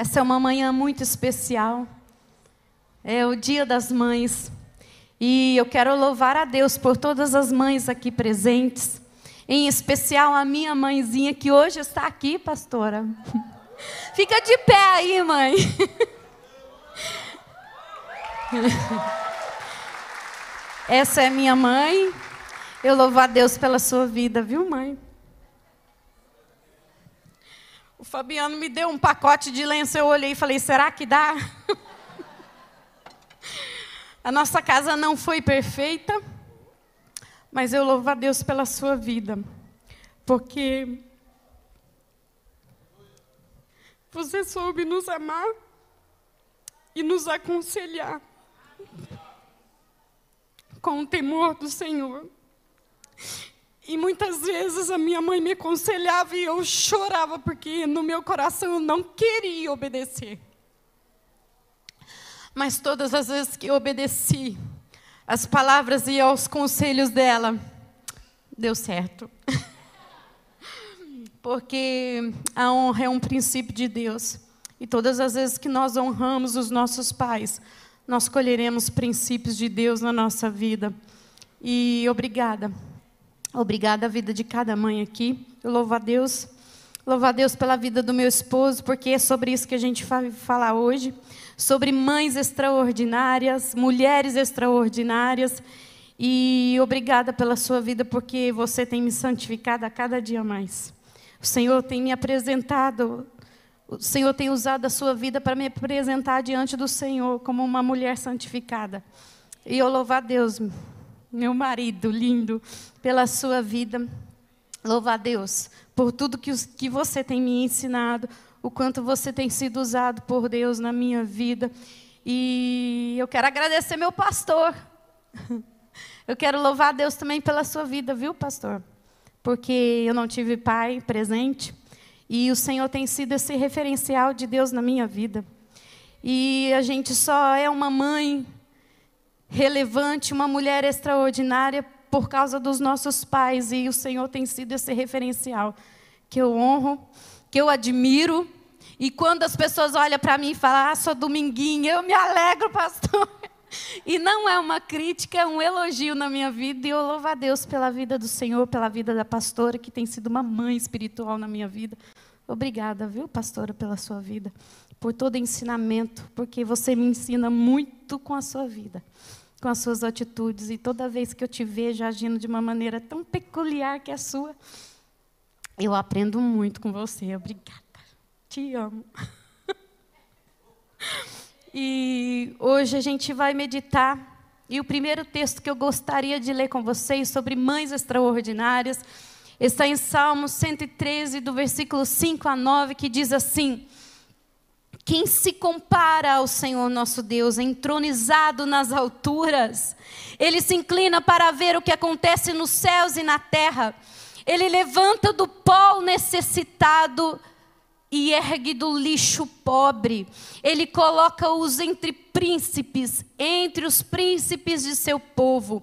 Essa é uma manhã muito especial. É o Dia das Mães. E eu quero louvar a Deus por todas as mães aqui presentes, em especial a minha mãezinha que hoje está aqui, pastora. Fica de pé aí, mãe. Essa é minha mãe. Eu louvo a Deus pela sua vida, viu, mãe? O Fabiano me deu um pacote de lenço, eu olhei e falei: será que dá? a nossa casa não foi perfeita, mas eu louvo a Deus pela sua vida, porque você soube nos amar e nos aconselhar com o temor do Senhor. E muitas vezes a minha mãe me aconselhava e eu chorava porque no meu coração eu não queria obedecer. Mas todas as vezes que eu obedeci as palavras e aos conselhos dela, deu certo. Porque a honra é um princípio de Deus. E todas as vezes que nós honramos os nossos pais, nós colheremos princípios de Deus na nossa vida. E obrigada. Obrigada a vida de cada mãe aqui. Eu louvo a Deus. Louvo a Deus pela vida do meu esposo, porque é sobre isso que a gente vai falar hoje. Sobre mães extraordinárias, mulheres extraordinárias. E obrigada pela sua vida, porque você tem me santificado a cada dia mais. O Senhor tem me apresentado o Senhor tem usado a sua vida para me apresentar diante do Senhor como uma mulher santificada. E eu louvo a Deus, meu marido lindo, pela sua vida. Louvo a Deus por tudo que, que você tem me ensinado, o quanto você tem sido usado por Deus na minha vida. E eu quero agradecer meu pastor. Eu quero louvar a Deus também pela sua vida, viu, pastor? Porque eu não tive pai presente. E o Senhor tem sido esse referencial de Deus na minha vida. E a gente só é uma mãe relevante, uma mulher extraordinária por causa dos nossos pais. E o Senhor tem sido esse referencial que eu honro, que eu admiro. E quando as pessoas olham para mim e falam, ah, sou dominguinha, eu me alegro, pastor. E não é uma crítica, é um elogio na minha vida. E eu louvo a Deus pela vida do Senhor, pela vida da pastora, que tem sido uma mãe espiritual na minha vida. Obrigada, viu, pastora, pela sua vida, por todo ensinamento, porque você me ensina muito com a sua vida, com as suas atitudes. E toda vez que eu te vejo agindo de uma maneira tão peculiar que a sua, eu aprendo muito com você. Obrigada. Te amo. E hoje a gente vai meditar. E o primeiro texto que eu gostaria de ler com vocês sobre mães extraordinárias está em Salmos 113, do versículo 5 a 9, que diz assim: Quem se compara ao Senhor nosso Deus, entronizado nas alturas, ele se inclina para ver o que acontece nos céus e na terra. Ele levanta do pó o necessitado e ergue do lixo pobre. Ele coloca-os entre príncipes, entre os príncipes de seu povo.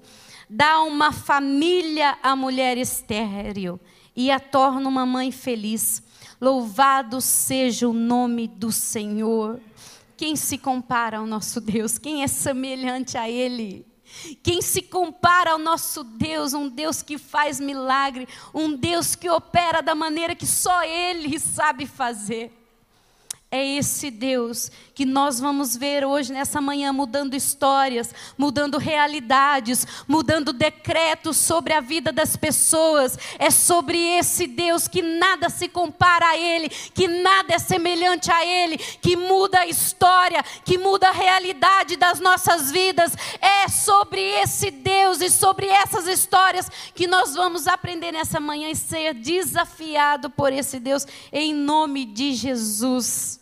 Dá uma família à mulher estéril e a torna uma mãe feliz. Louvado seja o nome do Senhor. Quem se compara ao nosso Deus? Quem é semelhante a Ele? Quem se compara ao nosso Deus, um Deus que faz milagre, um Deus que opera da maneira que só Ele sabe fazer. É esse Deus que nós vamos ver hoje nessa manhã mudando histórias, mudando realidades, mudando decretos sobre a vida das pessoas. É sobre esse Deus que nada se compara a Ele, que nada é semelhante a Ele, que muda a história, que muda a realidade das nossas vidas. É sobre esse Deus e sobre essas histórias que nós vamos aprender nessa manhã e ser desafiado por esse Deus em nome de Jesus.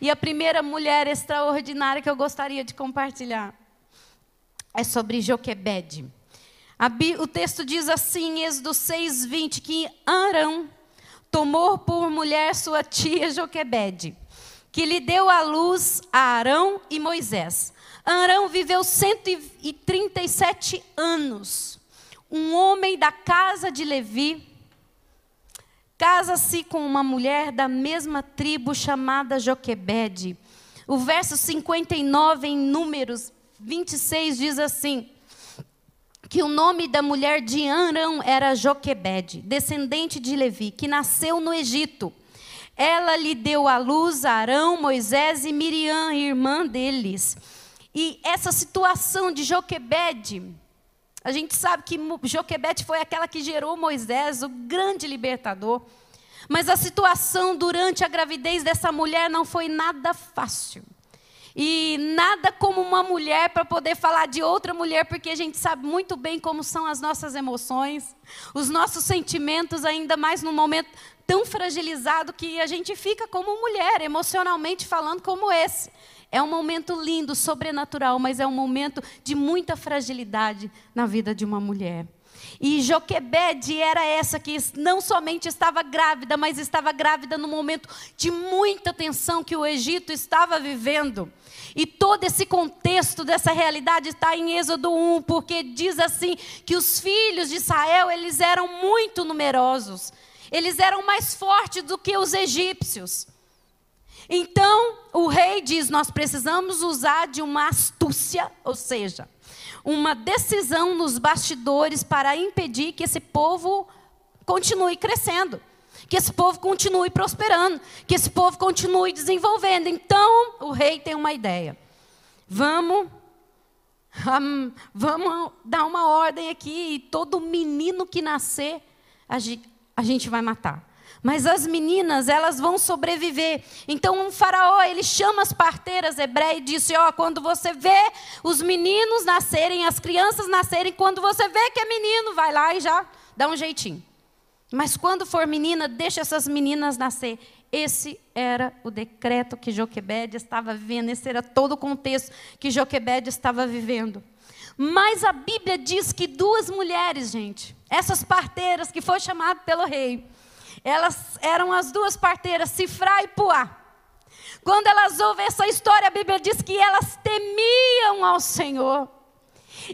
E a primeira mulher extraordinária que eu gostaria de compartilhar é sobre Joquebede. O texto diz assim, em Êxodo 6:20, que Arão tomou por mulher sua tia Joquebede, que lhe deu à luz a Arão e Moisés. Arão viveu 137 anos, um homem da casa de Levi, casa-se com uma mulher da mesma tribo chamada Joquebede. O verso 59 em Números 26 diz assim: que o nome da mulher de Arão era Joquebede, descendente de Levi, que nasceu no Egito. Ela lhe deu à luz Arão, Moisés e Miriam, irmã deles. E essa situação de Joquebede, a gente sabe que Joquebede foi aquela que gerou Moisés, o grande libertador. Mas a situação durante a gravidez dessa mulher não foi nada fácil. E nada como uma mulher para poder falar de outra mulher, porque a gente sabe muito bem como são as nossas emoções, os nossos sentimentos, ainda mais num momento tão fragilizado que a gente fica como mulher, emocionalmente falando, como esse. É um momento lindo, sobrenatural, mas é um momento de muita fragilidade na vida de uma mulher. E Joquebede era essa que não somente estava grávida, mas estava grávida no momento de muita tensão que o Egito estava vivendo. E todo esse contexto dessa realidade está em Êxodo 1, porque diz assim que os filhos de Israel, eles eram muito numerosos. Eles eram mais fortes do que os egípcios. Então, o rei diz: Nós precisamos usar de uma astúcia, ou seja, uma decisão nos bastidores para impedir que esse povo continue crescendo que esse povo continue prosperando, que esse povo continue desenvolvendo. Então, o rei tem uma ideia. Vamos vamos dar uma ordem aqui e todo menino que nascer a gente vai matar. Mas as meninas, elas vão sobreviver. Então, um faraó, ele chama as parteiras hebreias e disse: Ó, oh, quando você vê os meninos nascerem, as crianças nascerem, quando você vê que é menino, vai lá e já dá um jeitinho. Mas quando for menina, deixa essas meninas nascer. Esse era o decreto que Joquebede estava vivendo, esse era todo o contexto que Joquebede estava vivendo. Mas a Bíblia diz que duas mulheres, gente, essas parteiras que foi chamado pelo rei, elas eram as duas parteiras, Cifrá e Puá. Quando elas ouvem essa história, a Bíblia diz que elas temiam ao Senhor.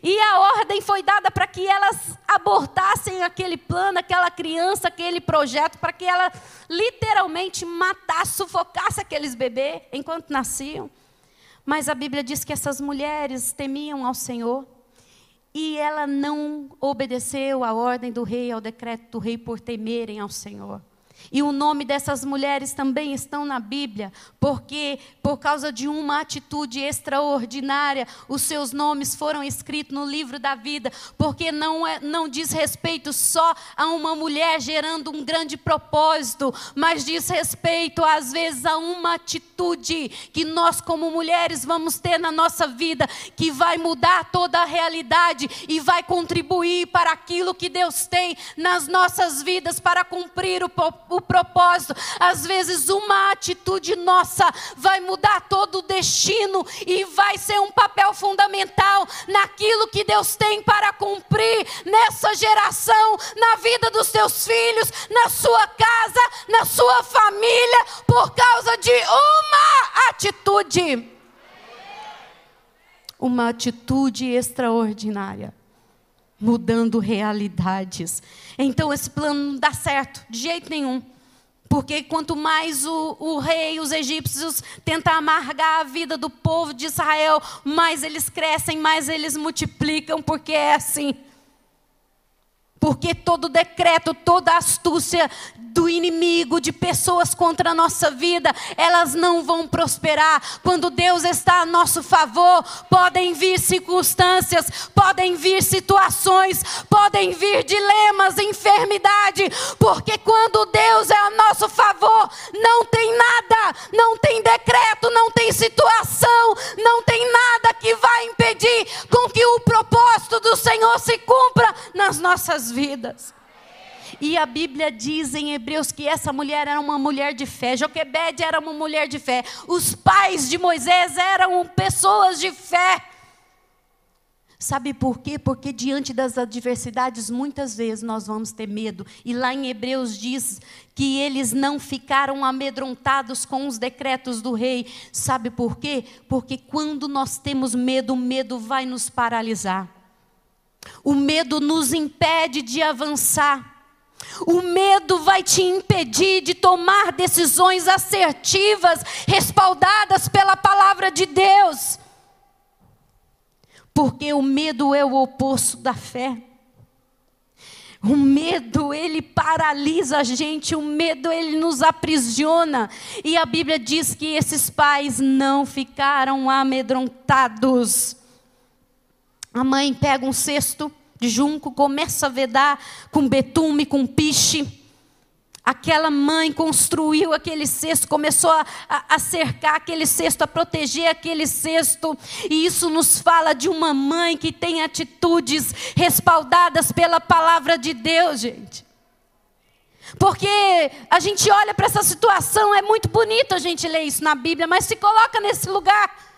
E a ordem foi dada para que elas abortassem aquele plano, aquela criança, aquele projeto, para que ela literalmente matasse, sufocasse aqueles bebês enquanto nasciam. Mas a Bíblia diz que essas mulheres temiam ao Senhor e ela não obedeceu à ordem do rei, ao decreto do rei por temerem ao Senhor. E o nome dessas mulheres também estão na Bíblia, porque por causa de uma atitude extraordinária, os seus nomes foram escritos no livro da vida, porque não, é, não diz respeito só a uma mulher gerando um grande propósito, mas diz respeito, às vezes, a uma atitude que nós, como mulheres, vamos ter na nossa vida, que vai mudar toda a realidade e vai contribuir para aquilo que Deus tem nas nossas vidas para cumprir o propósito o propósito. Às vezes, uma atitude nossa vai mudar todo o destino e vai ser um papel fundamental naquilo que Deus tem para cumprir nessa geração, na vida dos teus filhos, na sua casa, na sua família, por causa de uma atitude. Uma atitude extraordinária mudando realidades. Então esse plano não dá certo, de jeito nenhum. Porque quanto mais o, o, rei, os egípcios, tentam amargar a vida do povo de Israel, mais eles crescem, mais eles multiplicam, porque é assim. Porque todo decreto, toda astúcia do inimigo, de pessoas contra a nossa vida, elas não vão prosperar. Quando Deus está a nosso favor, podem vir circunstâncias, podem vir situações, podem vir dilemas, enfermidade. Porque quando Deus é a nosso favor, não tem nada, não tem decreto, não tem situação, não tem nada que vai impedir com que o propósito do Senhor se cumpra nas nossas vidas. E a Bíblia diz em Hebreus que essa mulher era uma mulher de fé. Joquebede era uma mulher de fé. Os pais de Moisés eram pessoas de fé. Sabe por quê? Porque diante das adversidades, muitas vezes nós vamos ter medo. E lá em Hebreus diz que eles não ficaram amedrontados com os decretos do rei. Sabe por quê? Porque quando nós temos medo, o medo vai nos paralisar. O medo nos impede de avançar. O medo vai te impedir de tomar decisões assertivas, respaldadas pela palavra de Deus. Porque o medo é o oposto da fé. O medo, ele paralisa a gente, o medo, ele nos aprisiona. E a Bíblia diz que esses pais não ficaram amedrontados. A mãe pega um cesto de junco, começa a vedar com betume, com piche. Aquela mãe construiu aquele cesto, começou a, a, cercar aquele cesto, a proteger aquele cesto. E isso nos fala de uma mãe que tem atitudes respaldadas pela palavra de Deus, gente. Porque a gente olha para essa situação, é muito bonito a gente ler isso na Bíblia, mas se coloca nesse lugar.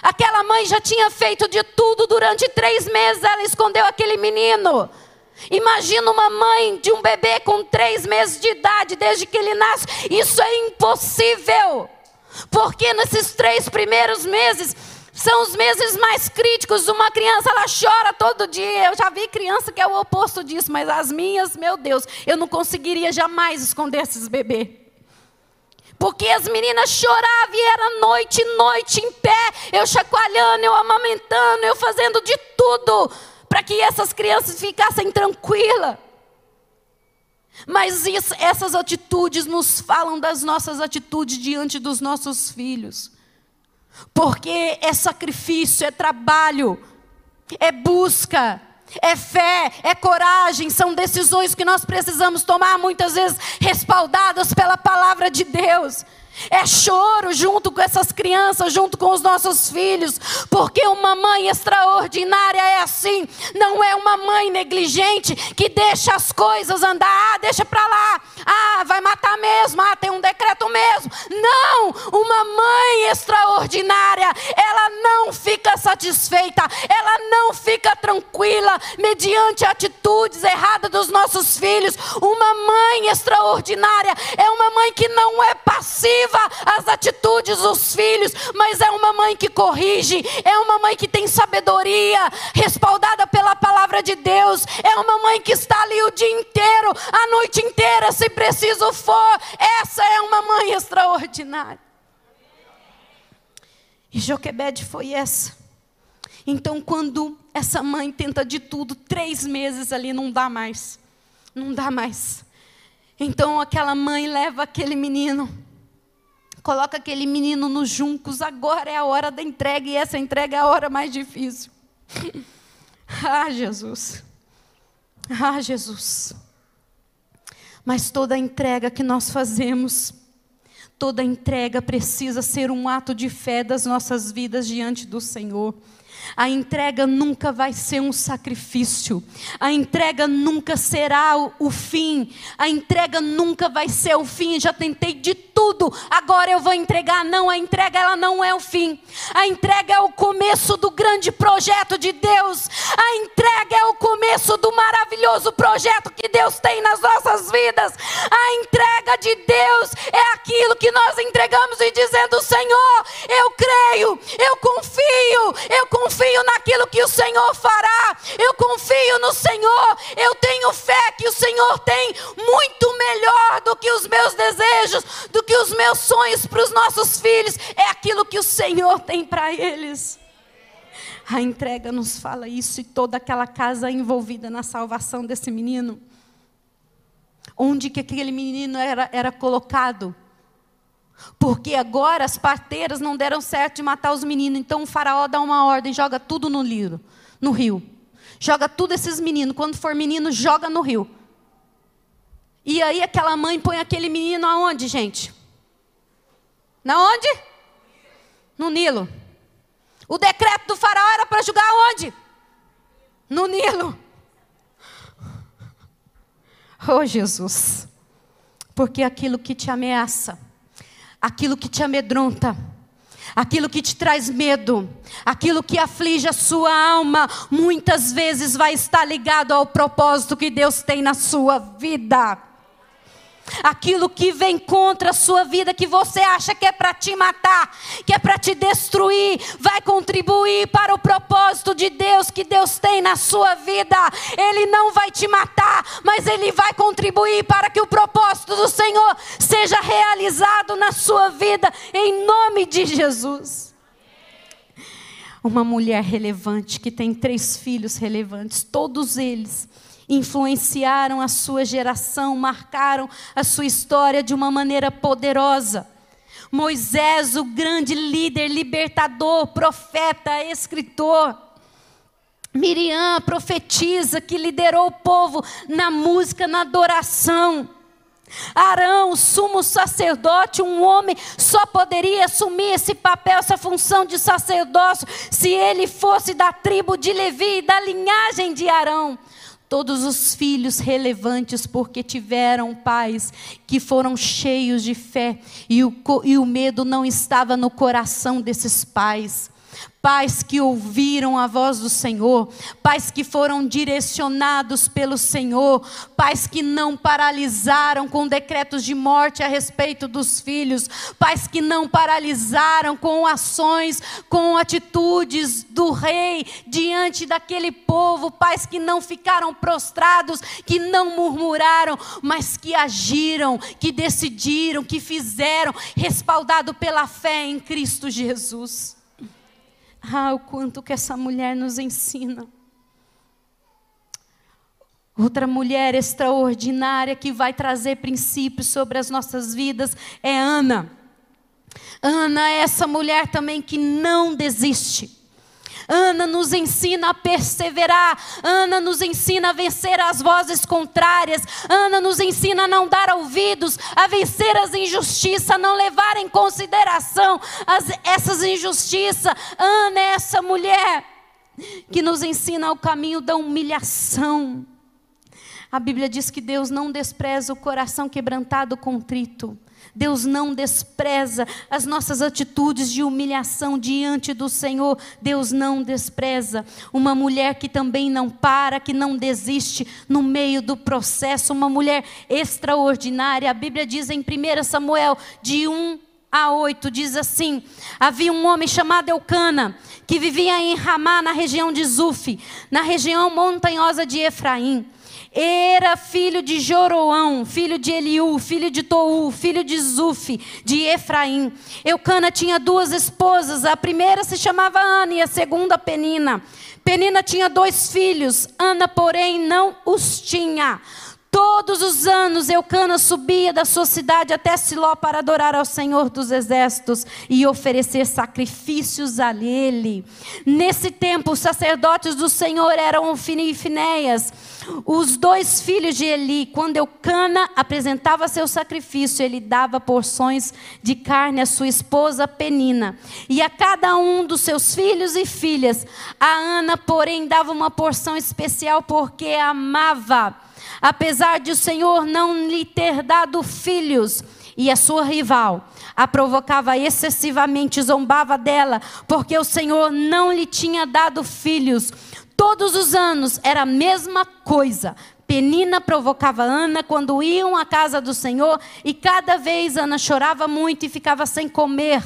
Aquela mãe já tinha feito de tudo durante três meses, ela escondeu aquele menino. Imagina uma mãe de um bebê com três meses de idade, desde que ele nasce. Isso é impossível. Porque nesses três primeiros meses são os meses mais críticos. Uma criança, ela chora todo dia. Eu já vi criança que é o oposto disso, mas as minhas, meu Deus, eu não conseguiria jamais esconder esses bebês. Porque as meninas choravam e era noite, noite em pé, eu chacoalhando, eu amamentando, eu fazendo de tudo para que essas crianças ficassem tranquilas. Mas isso, essas atitudes nos falam das nossas atitudes diante dos nossos filhos. Porque é sacrifício, é trabalho, é busca, é fé, é coragem, são decisões que nós precisamos tomar, muitas vezes respaldadas pela palavra de Deus. É choro junto com essas crianças, junto com os nossos filhos, porque uma mãe extraordinária é assim, não é uma mãe negligente que deixa as coisas andar, ah, deixa para lá, ah, vai matar mesmo, ah, tem um decreto mesmo. Não, uma mãe extraordinária, ela não fica satisfeita, ela não fica tranquila mediante atitudes erradas dos nossos filhos. Uma mãe extraordinária é uma mãe que não é passiva as atitudes dos filhos, mas é uma mãe que corrige, é uma mãe que tem sabedoria, respaldada pela palavra de Deus, é uma mãe que está ali o dia inteiro, a noite inteira, se preciso for. Essa é uma mãe extraordinária. E Joquebede foi essa. Então, quando essa mãe tenta de tudo, três meses ali não dá mais. Não dá mais. Então, aquela mãe leva aquele menino Coloca aquele menino nos juncos, agora é a hora da entrega e essa entrega é a hora mais difícil. ah, Jesus. Ah, Jesus. Mas toda entrega que nós fazemos, toda entrega precisa ser um ato de fé das nossas vidas diante do Senhor. A entrega nunca vai ser um sacrifício. A entrega nunca será o, o, fim. A entrega nunca vai ser o fim. Já tentei de tudo. Agora eu vou entregar. Não, a entrega ela não é o fim. A entrega é o começo do grande projeto de Deus. A entrega é o começo do maravilhoso projeto que Deus tem nas nossas vidas. A entrega de Deus é aquilo que nós entregamos e dizendo: Senhor, eu creio, eu confio, eu confio naquilo que o Senhor fará, eu confio no Senhor, eu tenho fé que o Senhor tem muito melhor do que os meus desejos, do que os meus sonhos para os nossos filhos, é aquilo que o Senhor tem para eles. A entrega nos fala isso e toda aquela casa envolvida na salvação desse menino. Onde que aquele menino era, era colocado? Porque agora as parteiras não deram certo de matar os meninos. Então o faraó dá uma ordem, joga tudo no rio, no rio. Joga tudo esses meninos. Quando for menino, joga no rio. E aí aquela mãe põe aquele menino aonde, gente? Na onde? No Nilo. O decreto do faraó era para jogar aonde? No Nilo. Oh Jesus. Porque aquilo que te ameaça aquilo que te amedronta, aquilo que te traz medo, aquilo que aflige a sua alma, muitas vezes vai estar ligado ao propósito que Deus tem na sua vida. Aquilo que vem contra a sua vida, que você acha que é para te matar, que é para te destruir, vai contribuir para o propósito de Deus que Deus tem na sua vida. Ele não vai te matar, mas ele vai contribuir para que o propósito do Senhor seja realizado na sua vida, em nome de Jesus. Uma mulher relevante que tem três filhos relevantes, todos eles influenciaram a sua geração, marcaram a sua história de uma maneira poderosa. Moisés, o grande líder, libertador, profeta, escritor. Miriam, profetisa, que liderou o povo na música, na adoração. Arão, sumo sacerdote, um homem só poderia assumir esse papel, essa função de sacerdócio, se ele fosse da tribo de Levi, da linhagem de Arão todos os filhos relevantes, porque tiveram pais que foram cheios de fé, e o, e o medo não estava no coração desses pais pais que ouviram a voz do Senhor, pais que foram direcionados pelo Senhor, pais que não paralisaram com decretos de morte a respeito dos filhos, pais que não paralisaram com ações, com atitudes do rei diante daquele povo, pais que não ficaram prostrados, que não murmuraram, mas que agiram, que decidiram, que fizeram, respaldado pela fé em Cristo Jesus. Ah, o quanto que essa mulher nos ensina. Outra mulher extraordinária que vai trazer princípios sobre as nossas vidas é Ana. Ana é essa mulher também que não desiste. Ana nos ensina a perseverar. Ana nos ensina a vencer as vozes contrárias. Ana nos ensina a não dar ouvidos, a vencer as injustiças, a não levar em consideração as, essas injustiças. Ana é essa mulher que nos ensina o caminho da humilhação. A Bíblia diz que Deus não despreza o coração quebrantado contrito. Deus não despreza as nossas atitudes de humilhação diante do Senhor. Deus não despreza. Uma mulher que também não para, que não desiste no meio do processo. Uma mulher extraordinária. A Bíblia diz em 1 Samuel, de 1 a 8, diz assim: Havia um homem chamado Eucana, que vivia em Ramá, na região de Zuf, na região montanhosa de Efraim. Era filho de Joroão, filho de Eliú, filho de Tou, filho de Zuf, de Efraim. Eucana tinha duas esposas, a primeira se chamava Ana e a segunda Penina. Penina tinha dois filhos, Ana, porém, não os tinha. Todos os anos Eucana subia da sua cidade até Siló para adorar ao Senhor dos Exércitos e oferecer sacrifícios a ele. Nesse tempo, os sacerdotes do Senhor eram Ofini e Finéias. Os dois filhos de Eli, quando Eucana apresentava seu sacrifício, ele dava porções de carne à sua esposa Penina e a cada um dos seus filhos e filhas. A Ana, porém, dava uma porção especial porque amava apesar de o Senhor não lhe ter dado filhos, e a sua rival a provocava excessivamente, zombava dela, porque o Senhor não lhe tinha dado filhos. Todos os anos era a mesma coisa. Penina provocava Ana quando iam à casa do Senhor, e cada vez Ana chorava muito e ficava sem comer.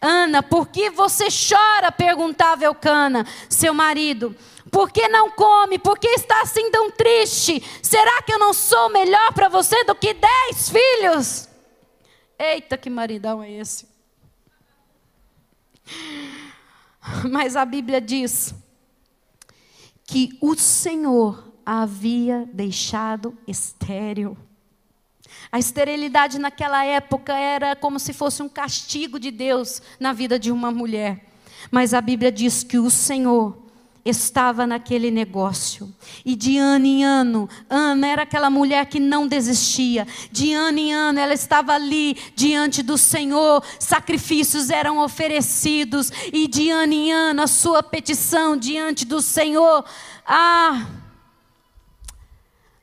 Ana, por que você chora? perguntava Elcana, seu marido. Por que não come? Por que está assim tão triste? Será que eu não sou melhor para você do que dez filhos? Eita, que maridão é esse? Mas a Bíblia diz que o Senhor havia deixado estéril. A esterilidade naquela época era como se fosse um castigo de Deus na vida de uma mulher. Mas a Bíblia diz que o Senhor estava naquele negócio. E de ano em ano, Ana era aquela mulher que não desistia. De ano em ano, ela estava ali diante do Senhor, sacrifícios eram oferecidos. E de ano em ano, a sua petição diante do Senhor. Ah!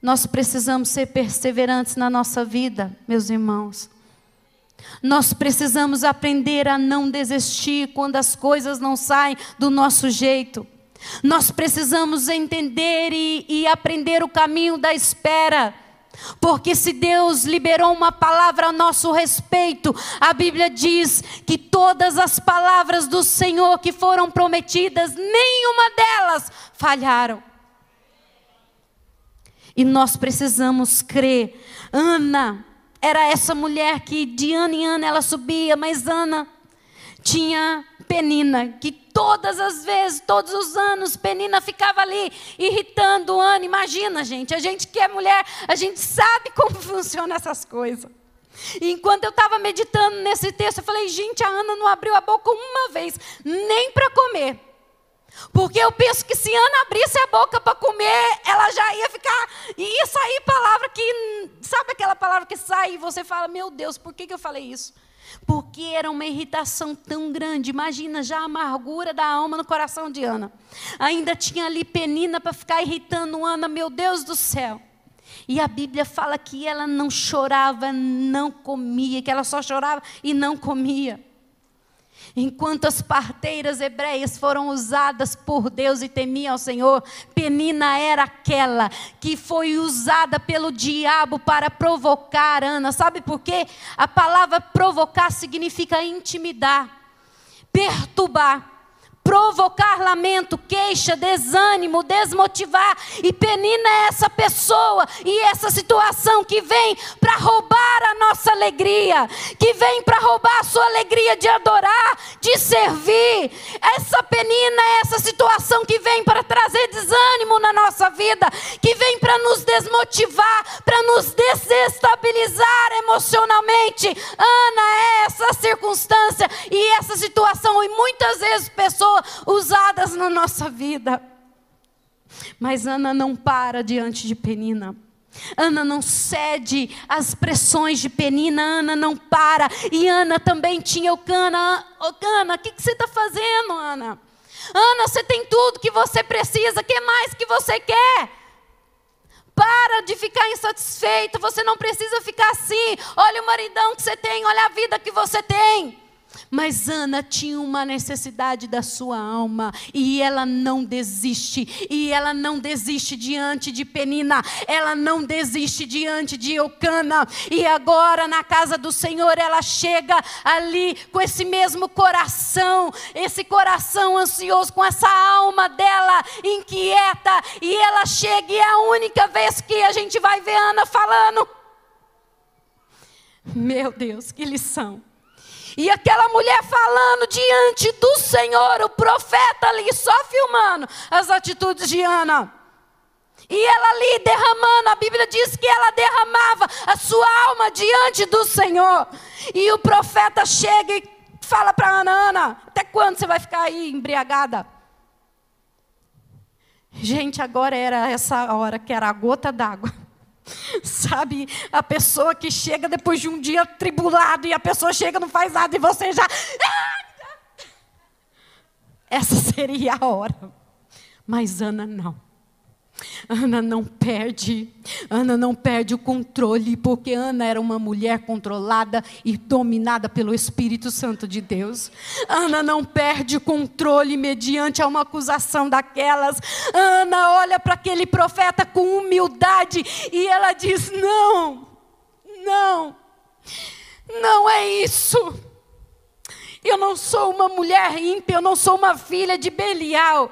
Nós precisamos ser perseverantes na nossa vida, meus irmãos. Nós precisamos aprender a não desistir quando as coisas não saem do nosso jeito. Nós precisamos entender e, e aprender o caminho da espera. Porque se Deus liberou uma palavra a nosso respeito, a Bíblia diz que todas as palavras do Senhor que foram prometidas, nenhuma delas falharam. E nós precisamos crer. Ana era essa mulher que de ano em ano ela subia, mas Ana tinha Penina, que todas as vezes, todos os anos, Penina ficava ali irritando Ana. Imagina, gente, a gente que é mulher, a gente sabe como funcionam essas coisas. E enquanto eu estava meditando nesse texto, eu falei, gente, a Ana não abriu a boca uma vez, nem para comer. Porque eu penso que se Ana abrisse a boca para comer, ela já ia ficar. ia sair palavra que. Sabe aquela palavra que sai e você fala, meu Deus, por que, que eu falei isso? Porque era uma irritação tão grande. Imagina já a amargura da alma no coração de Ana. Ainda tinha ali penina para ficar irritando Ana, meu Deus do céu. E a Bíblia fala que ela não chorava, não comia, que ela só chorava e não comia. Enquanto as parteiras hebreias foram usadas por Deus e temiam ao Senhor, Penina era aquela que foi usada pelo diabo para provocar Ana. Sabe por quê? A palavra provocar significa intimidar, perturbar provocar lamento, queixa, desânimo, desmotivar. E Penina é essa pessoa e essa situação que vem para roubar a nossa alegria, que vem para roubar a sua alegria de adorar, de servir. Essa Penina é essa situação que vem para trazer desânimo na nossa vida, que vem para nos desmotivar, para nos desestabilizar emocionalmente. Ana é essa circunstância e essa situação, e muitas vezes pessoas usadas na nossa vida. Mas Ana não para diante de Penina. Ana não cede às pressões de Penina, Ana não para. E Ana também tinha o Cana. Ô Cana, o que, que você está fazendo, Ana? Ana, você tem tudo que você precisa, o que mais que você quer? Para de ficar insatisfeito, você não precisa ficar assim. Olha o maridão que você tem, olha a vida que você tem. Mas Ana tinha uma necessidade da sua alma e ela não desiste. E ela não desiste diante de Penina, ela não desiste diante de Eucana. E agora na casa do Senhor ela chega ali com esse mesmo coração, esse coração ansioso, com essa alma dela inquieta. E ela chega e é a única vez que a gente vai ver Ana falando. Meu Deus, que lição. E aquela mulher falando diante do Senhor, o profeta ali só filmando as atitudes de Ana. E ela ali derramando, a Bíblia diz que ela derramava a sua alma diante do Senhor. E o profeta chega e fala para Ana: Ana, até quando você vai ficar aí embriagada? Gente, agora era essa hora que era a gota d'água. Sabe, a pessoa que chega depois de um dia tribulado e a pessoa chega não faz nada e você já. Essa seria a hora. Mas Ana não. Ana não perde, Ana não perde o controle, porque Ana era uma mulher controlada e dominada pelo Espírito Santo de Deus. Ana não perde o controle mediante a uma acusação daquelas. Ana olha para aquele profeta com humildade e ela diz: Não, não, não é isso. Eu não sou uma mulher ímpia, eu não sou uma filha de Belial.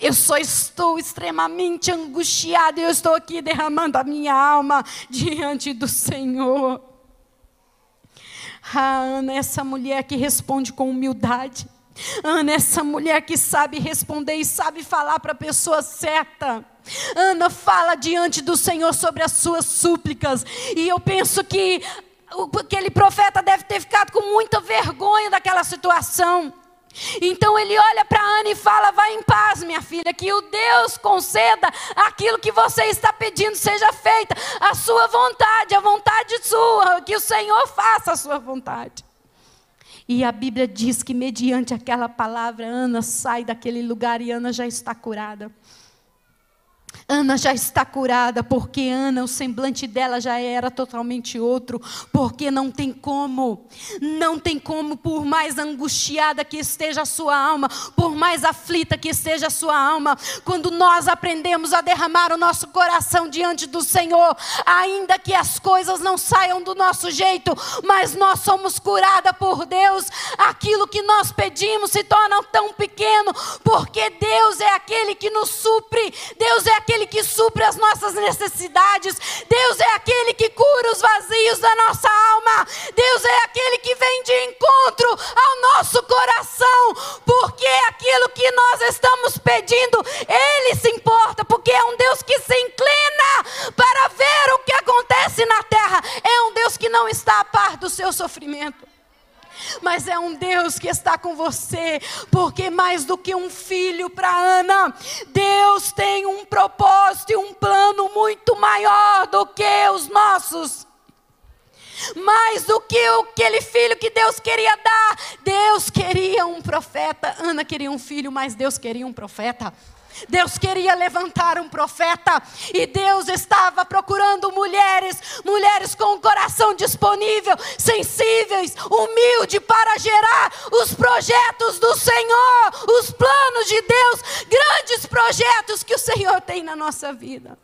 Eu só estou extremamente angustiada, eu estou aqui derramando a minha alma diante do Senhor. Ah, Ana, essa mulher que responde com humildade. Ana, essa mulher que sabe responder e sabe falar para a pessoa certa. Ana fala diante do Senhor sobre as suas súplicas. E eu penso que aquele profeta deve ter ficado com muita vergonha daquela situação. Então ele olha para Ana e fala: Vai em paz, minha filha, que o Deus conceda aquilo que você está pedindo seja feita, a sua vontade, a vontade sua, que o Senhor faça a sua vontade. E a Bíblia diz que, mediante aquela palavra, Ana sai daquele lugar e Ana já está curada. Ana já está curada, porque Ana, o semblante dela já era totalmente outro, porque não tem como, não tem como, por mais angustiada que esteja a sua alma, por mais aflita que esteja a sua alma, quando nós aprendemos a derramar o nosso coração diante do Senhor, ainda que as coisas não saiam do nosso jeito, mas nós somos curadas por Deus, aquilo que nós pedimos se torna tão pequeno, porque Deus é aquele que nos supre, Deus é aquele aquele que supre as nossas necessidades. Deus é aquele que cura os vazios da nossa alma. Deus é aquele que vem de encontro ao nosso coração, porque aquilo que nós estamos pedindo, Ele se importa, porque é um Deus que se inclina para ver o que acontece na terra. É um Deus que não está a par do seu sofrimento mas é um Deus que está com você, porque mais do que um filho para Ana, Deus tem um propósito e um plano muito maior do que os nossos. Mais do que aquele filho que Deus queria dar, Deus queria um profeta. Ana queria um filho, mas Deus queria um profeta. Deus queria levantar um profeta e Deus estava procurando mulheres, mulheres com o coração disponível, sensíveis, humilde para gerar os projetos do Senhor, os planos de Deus, grandes projetos que o Senhor tem na nossa vida.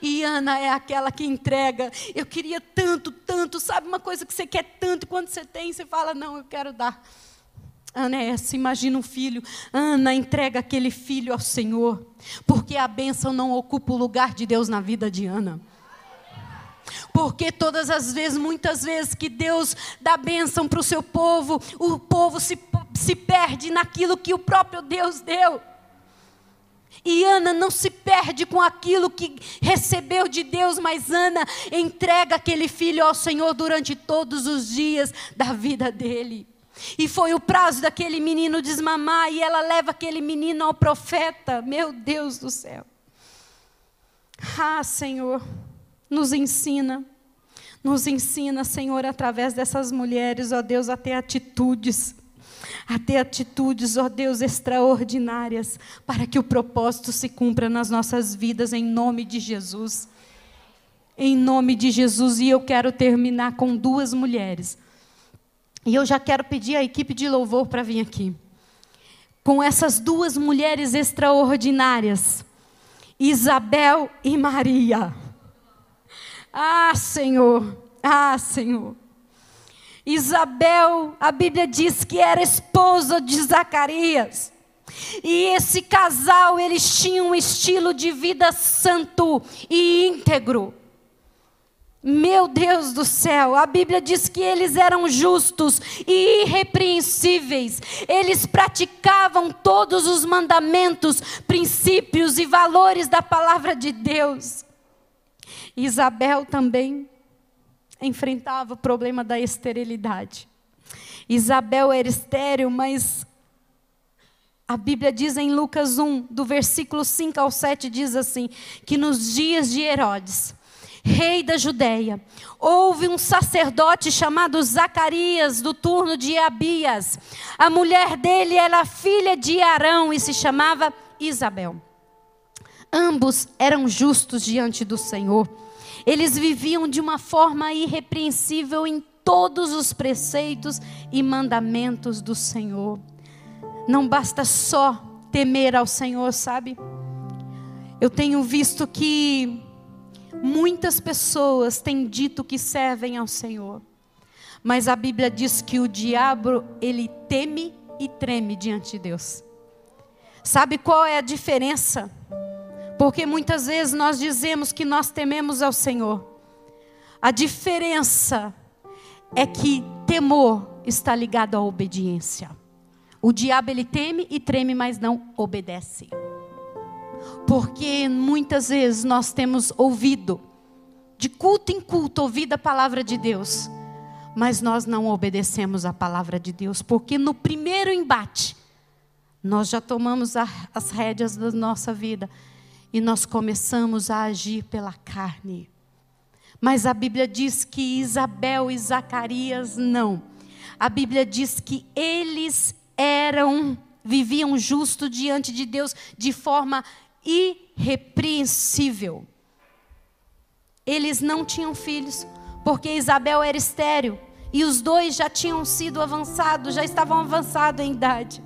E Ana é aquela que entrega. Eu queria tanto, tanto, sabe uma coisa que você quer tanto, e quando você tem, você fala: Não, eu quero dar. Ana é essa, imagina um filho. Ana entrega aquele filho ao Senhor, porque a bênção não ocupa o lugar de Deus na vida de Ana. Porque todas as vezes, muitas vezes que Deus dá bênção para o seu povo, o povo se, se perde naquilo que o próprio Deus deu. E Ana não se perde com aquilo que recebeu de Deus, mas Ana entrega aquele filho ao Senhor durante todos os dias da vida dele. E foi o prazo daquele menino desmamar, e ela leva aquele menino ao profeta. Meu Deus do céu. Ah, Senhor, nos ensina. Nos ensina, Senhor, através dessas mulheres, ó Deus, a ter atitudes. A ter atitudes, ó Deus, extraordinárias, para que o propósito se cumpra nas nossas vidas, em nome de Jesus. Em nome de Jesus. E eu quero terminar com duas mulheres e eu já quero pedir à equipe de louvor para vir aqui. Com essas duas mulheres extraordinárias, Isabel e Maria. Ah, Senhor, ah, Senhor. Isabel, a Bíblia diz que era esposa de Zacarias. E esse casal, eles tinham um estilo de vida santo e íntegro. Meu Deus do céu, a Bíblia diz que eles eram justos e irrepreensíveis. Eles praticavam todos os mandamentos, princípios e valores da palavra de Deus. Isabel também enfrentava o problema da esterilidade. Isabel era estéril, mas a Bíblia diz em Lucas 1, do versículo 5 ao 7, diz assim: que nos dias de Herodes, rei da Judéia, houve um sacerdote chamado Zacarias, do turno de Abias. A mulher dele era filha de Arão e se chamava Isabel. Ambos eram justos diante do Senhor. Eles viviam de uma forma irrepreensível em todos os preceitos e mandamentos do Senhor. Não basta só temer ao Senhor, sabe? Eu tenho visto que Muitas pessoas têm dito que servem ao Senhor, mas a Bíblia diz que o diabo, ele teme e treme diante de Deus. Sabe qual é a diferença? Porque muitas vezes nós dizemos que nós tememos ao Senhor. A diferença é que temor está ligado à obediência. O diabo ele teme e treme, mas não obedece. Porque muitas vezes nós temos ouvido, de culto em culto, ouvido a palavra de Deus, mas nós não obedecemos a palavra de Deus, porque no primeiro embate, nós já tomamos a, as rédeas da nossa vida e nós começamos a agir pela carne. Mas a Bíblia diz que Isabel e Zacarias não. A Bíblia diz que eles eram, viviam justo diante de Deus de forma irrepreensível. Eles não tinham filhos, porque Isabel era estéril. E os dois já tinham sido avançados, já estavam avançados em idade.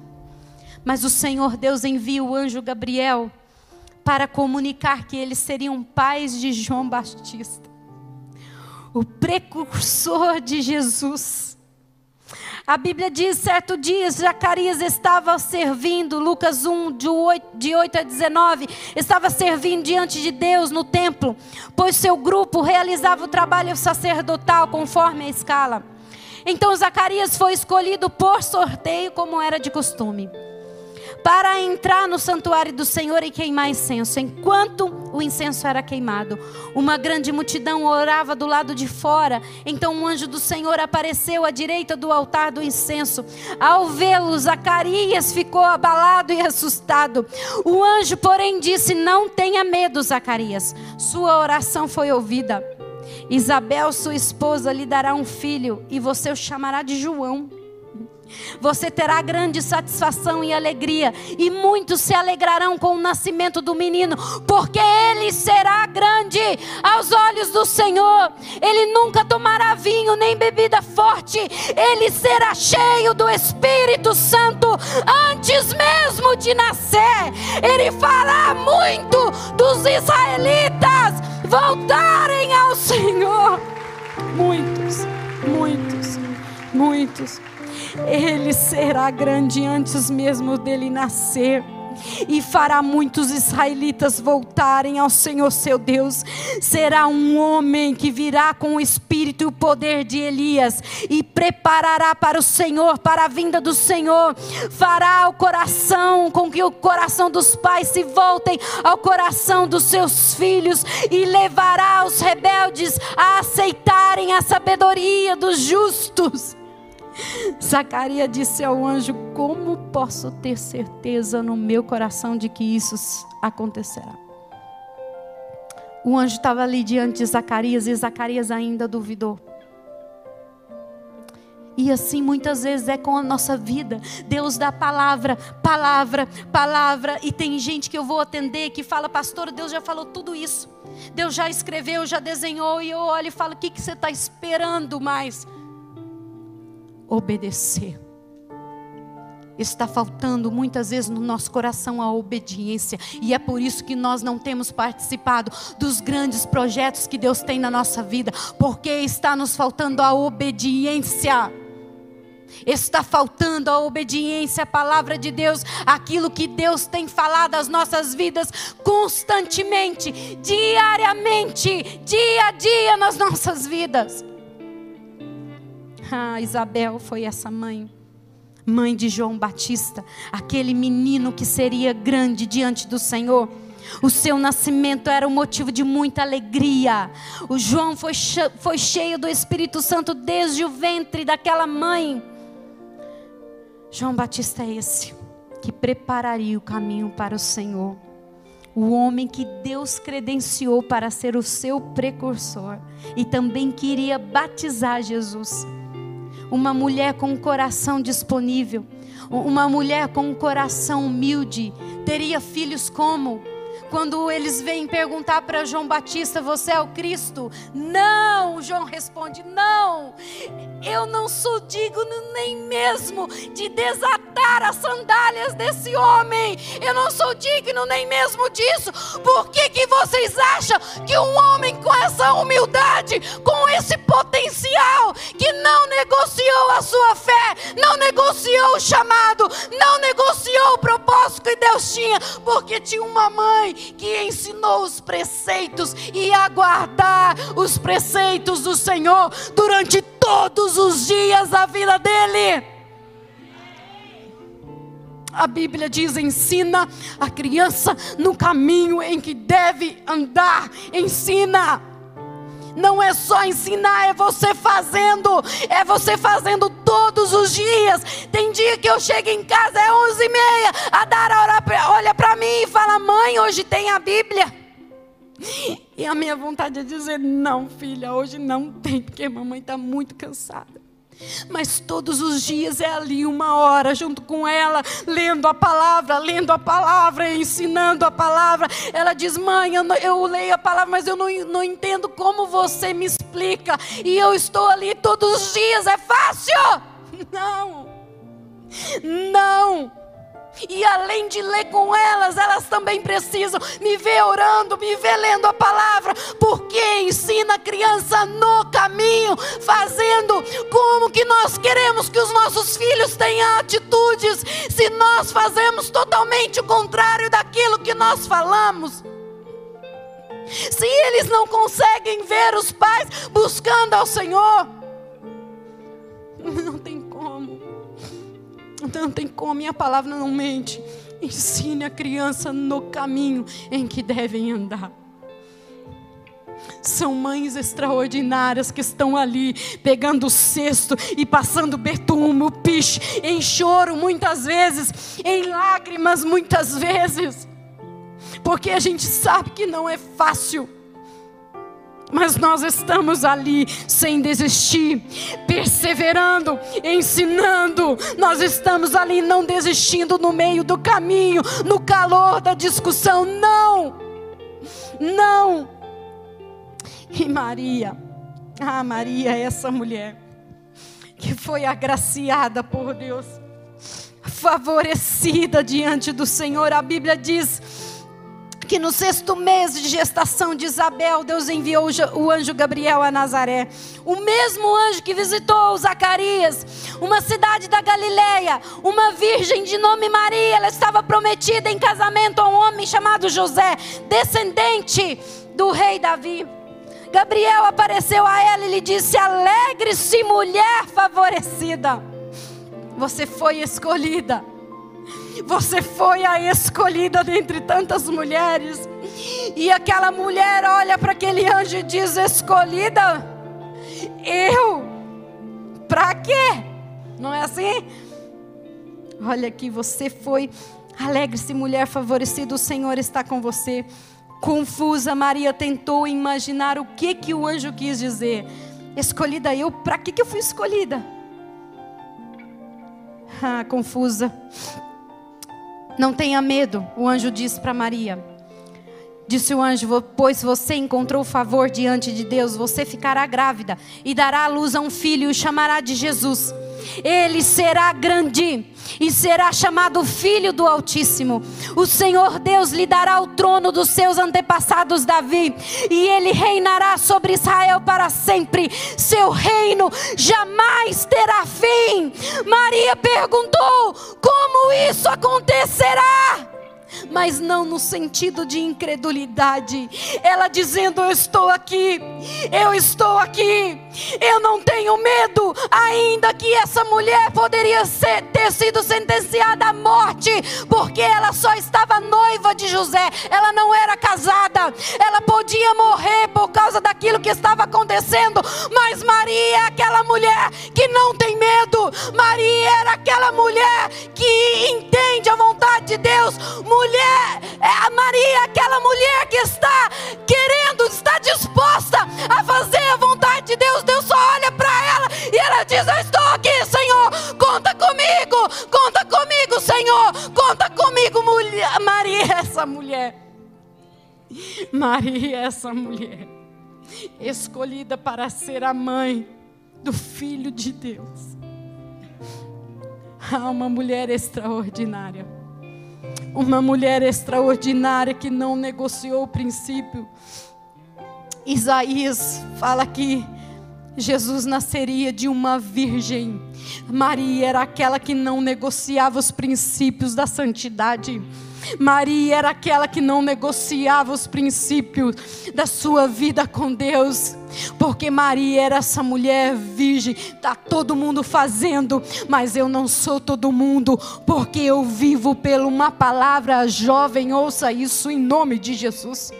Mas o Senhor Deus envia o anjo Gabriel para comunicar que eles seriam pais de João Batista, o precursor de Jesus. A Bíblia diz: certo dia, Zacarias estava servindo, Lucas 1, de 8, de 8 a 19, estava servindo diante de Deus no templo, pois seu grupo realizava o trabalho sacerdotal conforme a escala. Então Zacarias foi escolhido por sorteio, como era de costume para entrar no santuário do Senhor e queimar incenso. Enquanto o incenso era queimado, uma grande multidão orava do lado de fora. Então um anjo do Senhor apareceu à direita do altar do incenso. Ao vê-lo, Zacarias ficou abalado e assustado. O anjo, porém, disse: Não tenha medo, Zacarias. Sua oração foi ouvida. Isabel, sua esposa, lhe dará um filho e você o chamará de João. Você terá grande satisfação e alegria, e muitos se alegrarão com o nascimento do menino, porque ele será grande aos olhos do Senhor. Ele nunca tomará vinho nem bebida forte, ele será cheio do Espírito Santo antes mesmo de nascer. Ele fará muito dos israelitas voltarem ao Senhor. Muitos, muitos, muitos. Ele será grande antes mesmo dele nascer e fará muitos israelitas voltarem ao Senhor seu Deus. Será um homem que virá com o espírito e o poder de Elias e preparará para o Senhor, para a vinda do Senhor. Fará o coração com que o coração dos pais se voltem ao coração dos seus filhos e levará os rebeldes a aceitarem a sabedoria dos justos. Zacarias disse ao anjo: Como posso ter certeza no meu coração de que isso acontecerá? O anjo estava ali diante de Zacarias e Zacarias ainda duvidou. E assim muitas vezes é com a nossa vida. Deus dá palavra, palavra, palavra. E tem gente que eu vou atender que fala, pastor, Deus já falou tudo isso. Deus já escreveu, já desenhou. E eu olho e falo, o que, que você está esperando mais? Obedecer. Está faltando muitas vezes no nosso coração a obediência, e é por isso que nós não temos participado dos grandes projetos que Deus tem na nossa vida, porque está nos faltando a obediência. Está faltando a obediência à palavra de Deus, aquilo que Deus tem falado às nossas vidas constantemente, diariamente, dia a dia nas nossas vidas. Ah, Isabel foi essa mãe, mãe de João Batista, aquele menino que seria grande diante do Senhor. O seu nascimento era um motivo de muita alegria. O João foi, foi cheio do Espírito Santo desde o ventre daquela mãe. João Batista é esse que prepararia o caminho para o Senhor. O homem que Deus credenciou para ser o seu precursor e também queria batizar Jesus uma mulher com um coração disponível, uma mulher com um coração humilde, teria filhos como? Quando eles vêm perguntar para João Batista: Você é o Cristo? Não, João responde: Não, eu não sou digno nem mesmo de desatar as sandálias desse homem. Eu não sou digno nem mesmo disso. Por que, que vocês acham que um homem com essa humildade, com esse potencial, que não negociou a sua fé, não negociou o chamado, não negociou o propósito que Deus tinha, porque tinha uma mãe que ensinou os preceitos e a guardar os preceitos do Senhor durante todos os dias da vida dele. A Bíblia diz: ensina a criança no caminho em que deve andar. Ensina. Não é só ensinar, é você fazendo. É você fazendo todos os dias. Tem dia que eu chego em casa, é onze e meia. A Dara olha para mim e fala: Mãe, hoje tem a Bíblia. E a minha vontade é dizer: Não, filha, hoje não tem, porque mamãe está muito cansada. Mas todos os dias é ali uma hora junto com ela, lendo a palavra, lendo a palavra, ensinando a palavra. Ela diz: Mãe, eu, eu leio a palavra, mas eu não, não entendo como você me explica. E eu estou ali todos os dias, é fácil? Não, não. E além de ler com elas, elas também precisam me ver orando, me ver lendo a palavra, porque ensina a criança no caminho, fazendo como que nós queremos que os nossos filhos tenham atitudes, se nós fazemos totalmente o contrário daquilo que nós falamos. Se eles não conseguem ver os pais buscando ao Senhor, não tem não tem como, minha palavra não mente. Ensine a criança no caminho em que devem andar. São mães extraordinárias que estão ali pegando o cesto e passando betume, o piche, em choro muitas vezes, em lágrimas muitas vezes, porque a gente sabe que não é fácil mas nós estamos ali sem desistir, perseverando, ensinando. Nós estamos ali não desistindo no meio do caminho, no calor da discussão. Não, não. E Maria, ah, Maria, essa mulher que foi agraciada por Deus, favorecida diante do Senhor. A Bíblia diz que no sexto mês de gestação de Isabel, Deus enviou o anjo Gabriel a Nazaré. O mesmo anjo que visitou Zacarias, uma cidade da Galileia, uma virgem de nome Maria, ela estava prometida em casamento a um homem chamado José, descendente do rei Davi. Gabriel apareceu a ela e lhe disse: Alegre-se, mulher favorecida, você foi escolhida você foi a escolhida dentre tantas mulheres. E aquela mulher olha para aquele anjo e diz: Escolhida? Eu? Para quê? Não é assim? Olha aqui, você foi. Alegre-se, mulher favorecida, o Senhor está com você. Confusa, Maria tentou imaginar o que, que o anjo quis dizer. Escolhida eu? Para que, que eu fui escolhida? Ah, confusa. Não tenha medo, o anjo disse para Maria. Disse o anjo: Pois você encontrou favor diante de Deus, você ficará grávida e dará à luz a um filho e o chamará de Jesus. Ele será grande e será chamado Filho do Altíssimo. O Senhor Deus lhe dará o trono dos seus antepassados Davi, e ele reinará sobre Israel para sempre. Seu reino jamais terá fim. Maria perguntou: Como isso acontecerá? Mas não no sentido de incredulidade. Ela dizendo: Eu estou aqui, eu estou aqui, eu não tenho medo, ainda que essa mulher poderia ser, ter sido sentenciada à morte, porque ela só estava noiva de José, ela não era casada, ela podia morrer por causa daquilo que estava acontecendo, mas Maria é aquela mulher que não tem medo, Maria era aquela mulher que entende a vontade de Deus, mulher, é a Maria, aquela mulher que está querendo, está disposta a fazer a vontade de Deus. Deus só olha para ela e ela diz: Eu estou aqui, Senhor, conta comigo, conta comigo, Senhor, conta comigo, mulher. Maria, essa mulher, Maria, essa mulher, escolhida para ser a mãe do Filho de Deus. Há uma mulher extraordinária uma mulher extraordinária que não negociou o princípio. Isaías fala que Jesus nasceria de uma virgem. Maria era aquela que não negociava os princípios da santidade. Maria era aquela que não negociava os princípios da sua vida com Deus. Porque Maria era essa mulher virgem, tá todo mundo fazendo, mas eu não sou todo mundo, porque eu vivo por uma palavra jovem, ouça isso em nome de Jesus.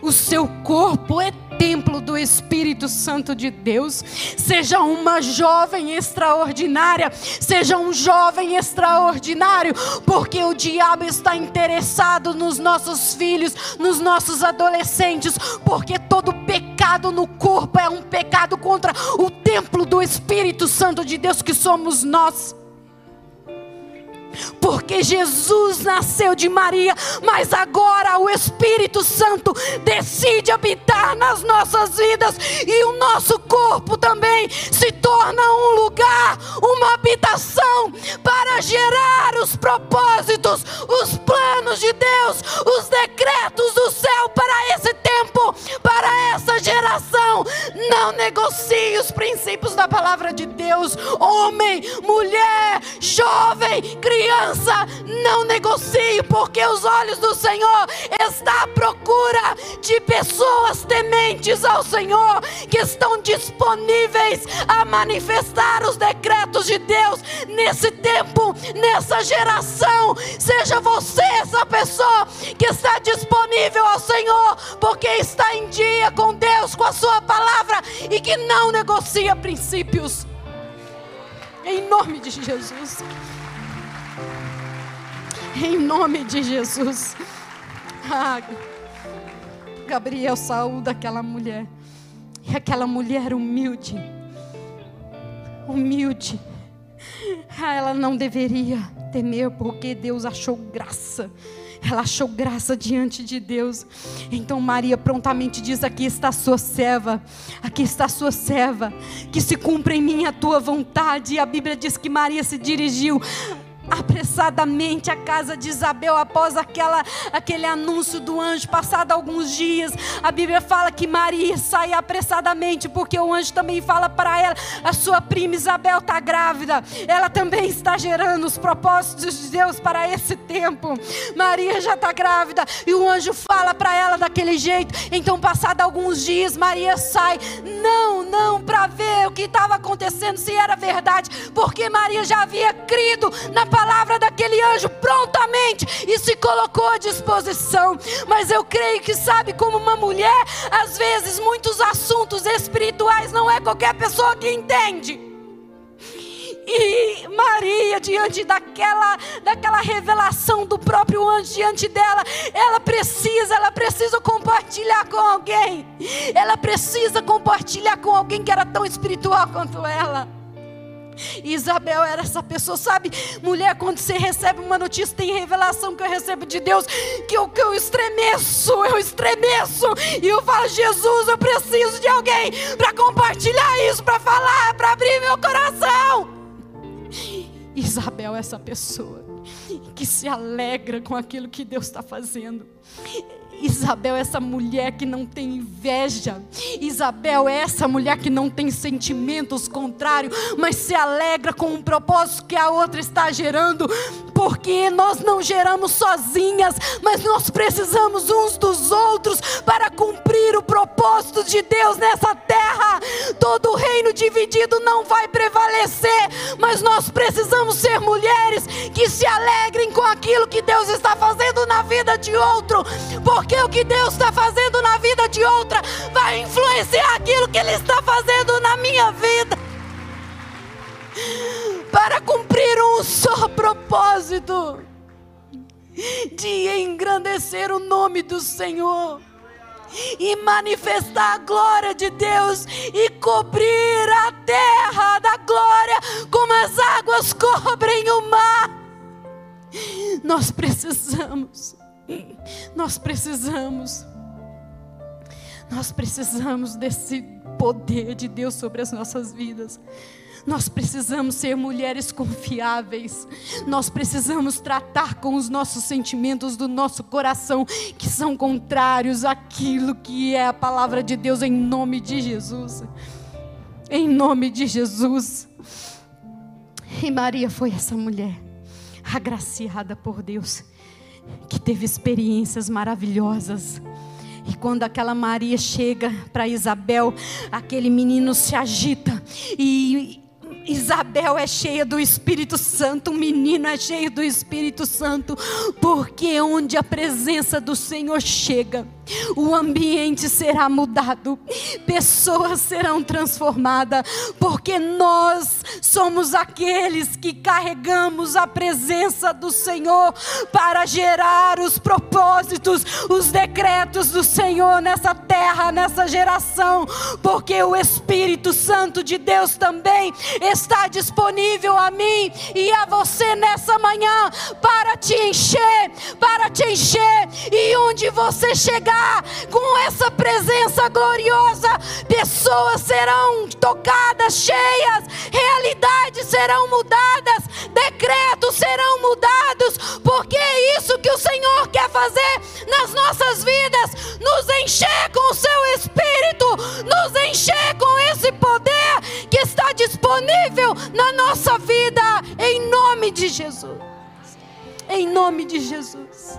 O seu corpo é templo do Espírito Santo de Deus. Seja uma jovem extraordinária, seja um jovem extraordinário, porque o diabo está interessado nos nossos filhos, nos nossos adolescentes, porque todo pecado no corpo é um pecado contra o templo do Espírito Santo de Deus que somos nós porque Jesus nasceu de Maria, mas agora o Espírito Santo decide habitar nas nossas vidas e o nosso corpo também se torna um lugar, uma habitação para gerar os propósitos, os planos de Deus, os decretos do céu para esse tempo, para essa geração. Não negocie os princípios da palavra de Deus, homem, mulher, jovem, criança criança, não negocie, porque os olhos do Senhor estão à procura de pessoas tementes ao Senhor, que estão disponíveis a manifestar os decretos de Deus nesse tempo, nessa geração. Seja você essa pessoa que está disponível ao Senhor, porque está em dia com Deus, com a Sua palavra e que não negocia princípios. Em nome de Jesus. Em nome de Jesus. Ah, Gabriel saúda aquela mulher. E aquela mulher humilde. Humilde. Ah, ela não deveria temer, porque Deus achou graça. Ela achou graça diante de Deus. Então Maria prontamente diz: Aqui está a sua serva, aqui está a sua serva, que se cumpra em mim a tua vontade. E a Bíblia diz que Maria se dirigiu apressadamente à casa de Isabel após aquela, aquele anúncio do anjo. Passado alguns dias, a Bíblia fala que Maria sai apressadamente, porque o anjo também fala para ela: a sua prima Isabel está grávida, ela também está gerando os propósitos de Deus para esse tempo. Maria já está grávida e o anjo fala para ela daquele jeito. Então, passado alguns dias, Maria sai, não, não, para ver o que estava acontecendo, se era verdade, porque Maria já havia crido na palavra daquele anjo prontamente e se colocou à disposição. Mas eu creio que, sabe, como uma mulher, às vezes muitos assuntos espirituais não é qualquer pessoa que entende. E Maria, diante daquela, daquela revelação do próprio anjo diante dela, ela precisa, ela precisa compartilhar com alguém. Ela precisa compartilhar com alguém que era tão espiritual quanto ela. Isabel era essa pessoa, sabe? Mulher, quando você recebe uma notícia, tem revelação que eu recebo de Deus, que eu, que eu estremeço, eu estremeço, e eu falo, Jesus, eu preciso de alguém para compartilhar isso, para falar, para abrir meu coração. Isabel é essa pessoa que se alegra com aquilo que Deus está fazendo. Isabel é essa mulher que não tem inveja. Isabel é essa mulher que não tem sentimentos contrários, mas se alegra com um propósito que a outra está gerando, porque nós não geramos sozinhas, mas nós precisamos uns dos outros para cumprir o propósito de Deus nessa terra. Todo reino dividido não vai prevalecer, mas nós precisamos ser mulheres que se alegrem com aquilo que Deus está fazendo na vida de outro, porque porque o que Deus está fazendo na vida de outra vai influenciar aquilo que Ele está fazendo na minha vida. Para cumprir um só propósito de engrandecer o nome do Senhor e manifestar a glória de Deus e cobrir a terra da glória como as águas cobrem o mar. Nós precisamos nós precisamos. Nós precisamos desse poder de Deus sobre as nossas vidas. Nós precisamos ser mulheres confiáveis. Nós precisamos tratar com os nossos sentimentos do nosso coração, que são contrários àquilo que é a palavra de Deus, em nome de Jesus. Em nome de Jesus. E Maria foi essa mulher, agraciada por Deus que teve experiências maravilhosas. E quando aquela Maria chega para Isabel, aquele menino se agita e Isabel é cheia do Espírito Santo, o menino é cheio do Espírito Santo, porque onde a presença do Senhor chega, o ambiente será mudado, pessoas serão transformadas, porque nós somos aqueles que carregamos a presença do Senhor para gerar os propósitos, os decretos do Senhor nessa terra, nessa geração, porque o Espírito Santo de Deus também está disponível a mim e a você nessa manhã para te encher, para te encher, e onde você chegar com essa presença gloriosa, pessoas serão tocadas, cheias, realidades serão mudadas, decretos serão mudados, porque é isso que o Senhor quer fazer nas nossas vidas nos encher com o seu Espírito, nos encher com esse poder que está disponível na nossa vida, em nome de Jesus. Em nome de Jesus.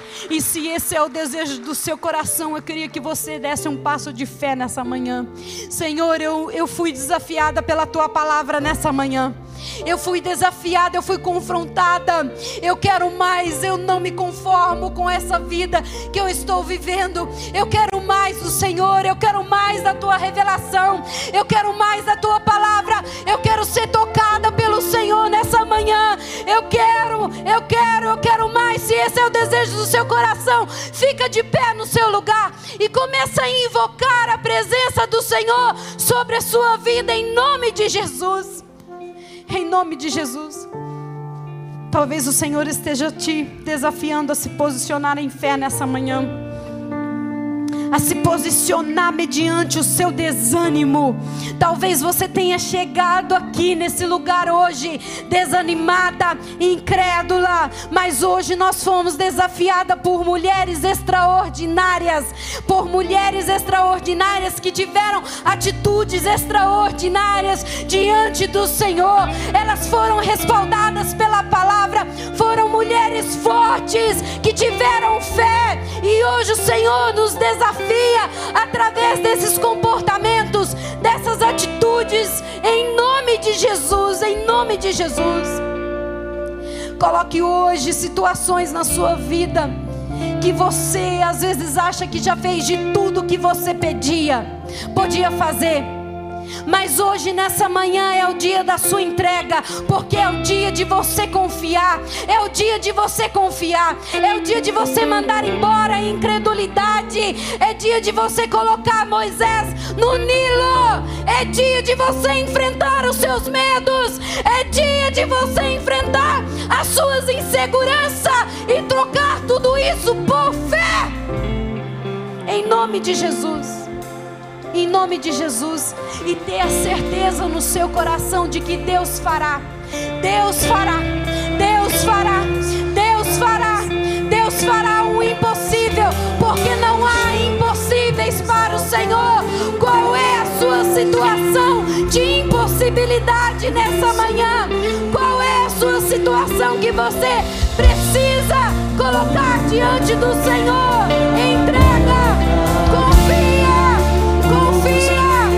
E se esse é o desejo do seu coração, eu queria que você desse um passo de fé nessa manhã. Senhor, eu, eu fui desafiada pela tua palavra nessa manhã. Eu fui desafiada, eu fui confrontada. Eu quero mais, eu não me conformo com essa vida que eu estou vivendo. Eu quero mais do Senhor, eu quero mais da tua revelação. Eu quero mais da tua palavra. Eu quero ser tocada pelo Senhor nessa manhã. Eu quero, eu quero, eu quero mais. Se esse é o desejo do seu coração, fica de pé no seu lugar e começa a invocar a presença do Senhor sobre a sua vida em nome de Jesus em nome de Jesus. Talvez o Senhor esteja te desafiando a se posicionar em fé nessa manhã a se posicionar mediante o seu desânimo. Talvez você tenha chegado aqui nesse lugar hoje desanimada, incrédula, mas hoje nós fomos desafiadas por mulheres extraordinárias, por mulheres extraordinárias que tiveram atitudes extraordinárias diante do Senhor. Elas foram respaldadas pela palavra, foram mulheres fortes que tiveram fé e hoje o Senhor nos desafia através desses comportamentos, dessas atitudes, em nome de Jesus, em nome de Jesus. Coloque hoje situações na sua vida que você às vezes acha que já fez de tudo que você pedia, podia fazer mas hoje, nessa manhã, é o dia da sua entrega, porque é o dia de você confiar, é o dia de você confiar, é o dia de você mandar embora a incredulidade, é dia de você colocar Moisés no Nilo, é dia de você enfrentar os seus medos, é dia de você enfrentar as suas inseguranças e trocar tudo isso por fé, em nome de Jesus em nome de Jesus, e ter a certeza no seu coração de que Deus fará, Deus fará, Deus fará, Deus fará, Deus fará o impossível, porque não há impossíveis para o Senhor. Qual é a sua situação de impossibilidade nessa manhã? Qual é a sua situação que você precisa colocar diante do Senhor?